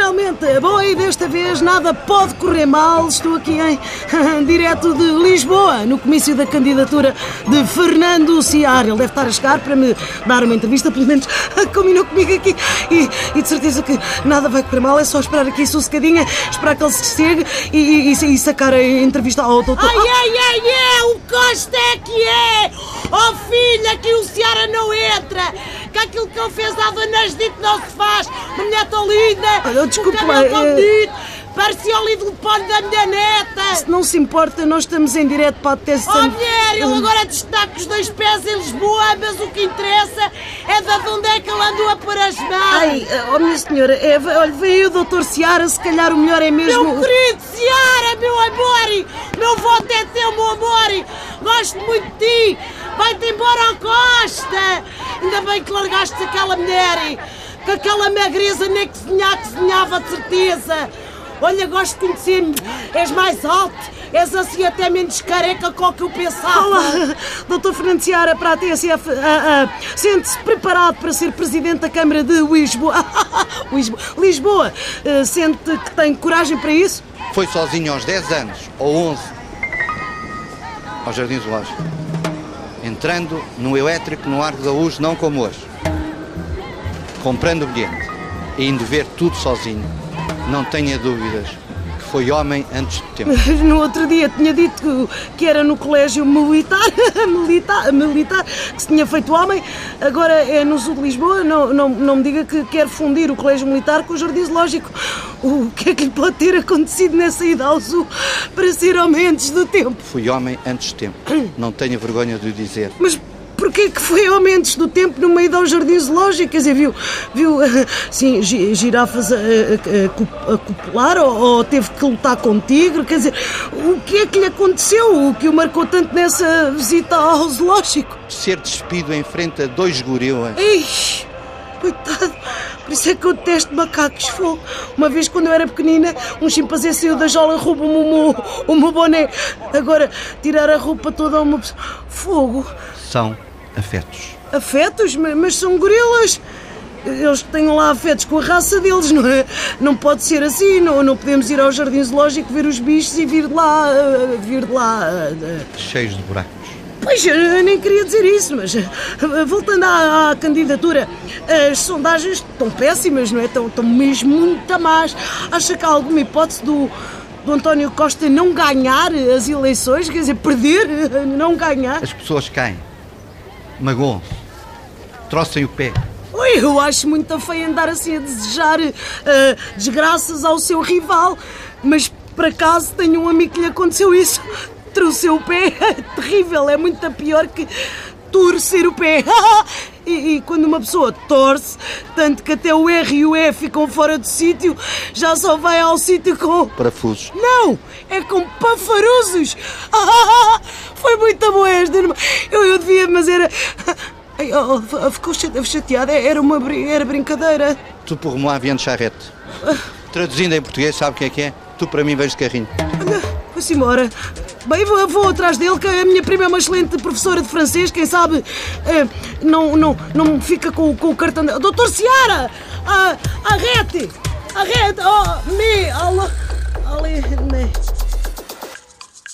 finalmente! Bom, e desta vez nada pode correr mal. Estou aqui em direto de Lisboa, no comício da candidatura de Fernando Ciar. Ele deve estar a chegar para me dar uma entrevista, pelo menos combinou comigo aqui. E, e de certeza que nada vai correr mal, é só esperar aqui sossegadinha, esperar que ele se chegue e, e, e sacar a entrevista ao doutor. Ai, ai, ai, é! O Costa é que é! Oh filha, que o Ciara não entra! Que aquilo que ele fez à Dona Judite não se faz! Uma mulher tão linda! Olha, desculpe um lá, cabelo tão é- bonito! Parecia o líder pano da minha neta! Se não se importa, nós estamos em direto para a testa. Oh mulher, ele agora destaca os dois pés em Lisboa, mas o que interessa é de onde é que ele andou a pôr as mãos! Ai, oh minha senhora, é, olha, veio o doutor Ciara, se calhar o melhor é mesmo. Meu querido Ciara, meu amor! Meu voto é teu, meu amor! Gosto muito de ti! Vai-te embora ao Costa! Ainda bem que largaste aquela mulher! Que aquela magreza nem que sonhar que sonhava de certeza! Olha, gosto de conhecer-me! És mais alto! És assim até menos careca com o que eu pensava! Olá, doutor Fernando Ciara, para a TSF, ah, ah, sente-se preparado para ser presidente da Câmara de Lisboa. Lisboa. Lisboa. Ah, sente que tem coragem para isso? Foi sozinho aos 10 anos, ou 11, ao Jardim Zoológico. Entrando no elétrico no Arco da Luz, não como hoje. Comprando o bilhete e indo ver tudo sozinho. Não tenha dúvidas foi homem antes do tempo. No outro dia tinha dito que, era no colégio militar, militar, militar, que se tinha feito homem, agora é no sul de Lisboa. Não, não, não me diga que quer fundir o colégio militar com o jardim zoológico. O que é que lhe pode ter acontecido nessa ida ao sul para ser homem antes do tempo? Fui homem antes do tempo. Não tenha vergonha de o dizer. Mas porquê que foi homem antes do tempo numa ida ao jardim zoológico? Quer dizer, viu, viu sim, gi- girafas a, a- a co- a copular ou, ou teve que lutar com um tigre? Quer dizer, o que é que lhe aconteceu? O que o marcou tanto nessa visita ao zoológico? Ser despido em frente a dois gorilas. Ei, coitado, por isso é que eu detesto macacos. Fogo. Uma vez, quando eu era pequenina, um chimpanzé saiu da jaula e roubou-me o meu, o meu boné. Agora, tirar a roupa toda a uma pessoa. Fogo. São afetos. Afetos? Ma- Mas são gorilas. Eles têm lá afetos com a raça deles, não é? Não pode ser assim, não, não podemos ir ao jardim zoológico ver os bichos e vir de lá, ah, vir de lá. ah, ah. Cheios de buracos. Pois, eu nem queria dizer isso, mas voltando à, à candidatura, as sondagens estão péssimas, não é? Estão, estão mesmo muito más. Acha que há alguma hipótese do, do António Costa não ganhar as eleições? Quer dizer, perder, não ganhar? As pessoas caem. Magoam-se. Trocem o pé. Ui, eu acho muito feio andar assim a desejar ah, desgraças ao seu rival, mas por acaso tenho um amigo que lhe aconteceu isso. Trouxe o pé, é terrível, é muito pior que torcer o pé. E, e quando uma pessoa torce, tanto que até o R e o E ficam fora do sítio, já só vai ao sítio com. Parafusos. Não! É com pafaruzos! Ah, foi muito boa esta, irmã. Eu, eu devia, mas era. Ai, oh, oh, ficou chate- chateada, era uma era brincadeira. Tu por viens de charrete. Traduzindo em português, sabe o que é que é? Tu para mim vens de carrinho. Olha, Foi-se embora. Bem, vou, vou atrás dele, que a minha prima é uma excelente professora de francês, quem sabe eh, não, não, não fica com, com o cartão dela. Doutor Ciara! Ah, arrete! Arrete! Oh, me! Alô! Ali, me.